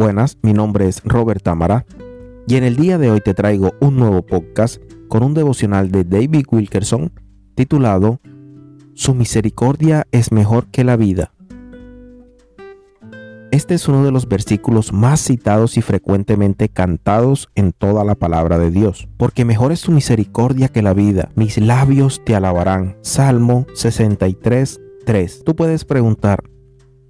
Buenas, mi nombre es Robert Tamara y en el día de hoy te traigo un nuevo podcast con un devocional de David Wilkerson titulado Su misericordia es mejor que la vida. Este es uno de los versículos más citados y frecuentemente cantados en toda la palabra de Dios, porque mejor es su misericordia que la vida, mis labios te alabarán. Salmo 63, 3. Tú puedes preguntar,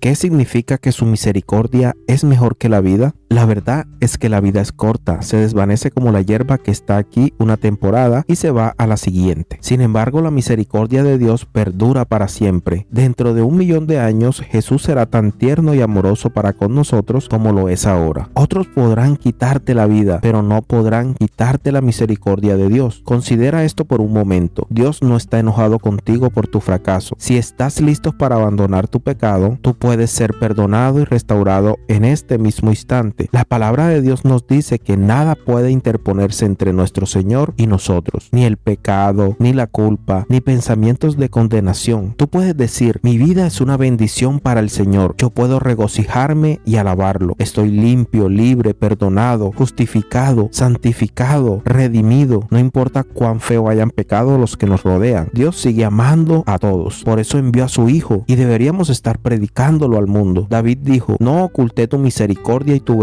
¿Qué significa que su misericordia es mejor que la vida? La verdad es que la vida es corta, se desvanece como la hierba que está aquí una temporada y se va a la siguiente. Sin embargo, la misericordia de Dios perdura para siempre. Dentro de un millón de años, Jesús será tan tierno y amoroso para con nosotros como lo es ahora. Otros podrán quitarte la vida, pero no podrán quitarte la misericordia de Dios. Considera esto por un momento. Dios no está enojado contigo por tu fracaso. Si estás listo para abandonar tu pecado, tú puedes ser perdonado y restaurado en este mismo instante la palabra de Dios nos dice que nada puede interponerse entre nuestro Señor y nosotros, ni el pecado, ni la culpa, ni pensamientos de condenación. Tú puedes decir, mi vida es una bendición para el Señor, yo puedo regocijarme y alabarlo. Estoy limpio, libre, perdonado, justificado, santificado, redimido. No importa cuán feo hayan pecado los que nos rodean. Dios sigue amando a todos. Por eso envió a su Hijo y deberíamos estar predicándolo al mundo. David dijo, no oculté tu misericordia y tu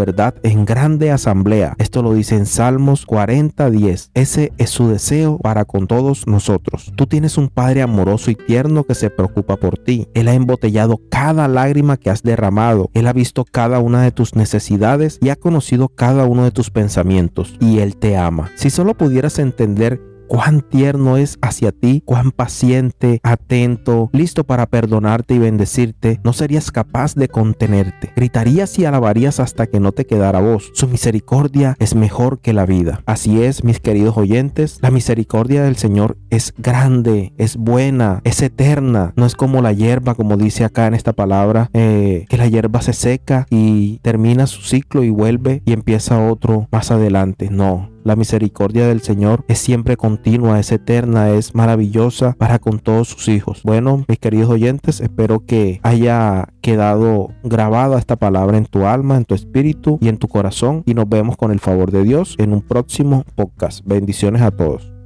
en grande asamblea. Esto lo dice en Salmos 40:10. Ese es su deseo para con todos nosotros. Tú tienes un Padre amoroso y tierno que se preocupa por ti. Él ha embotellado cada lágrima que has derramado. Él ha visto cada una de tus necesidades y ha conocido cada uno de tus pensamientos. Y Él te ama. Si solo pudieras entender cuán tierno es hacia ti, cuán paciente, atento, listo para perdonarte y bendecirte, no serías capaz de contenerte. Gritarías y alabarías hasta que no te quedara voz. Su misericordia es mejor que la vida. Así es, mis queridos oyentes, la misericordia del Señor es grande, es buena, es eterna. No es como la hierba, como dice acá en esta palabra, eh, que la hierba se seca y termina su ciclo y vuelve y empieza otro más adelante. No, la misericordia del Señor es siempre continua, es eterna, es maravillosa para con todos sus hijos. Bueno, mis queridos oyentes, espero que haya quedado grabada esta palabra en tu alma, en tu espíritu y en tu corazón. Y nos vemos con el favor de Dios en un próximo podcast. Bendiciones a todos.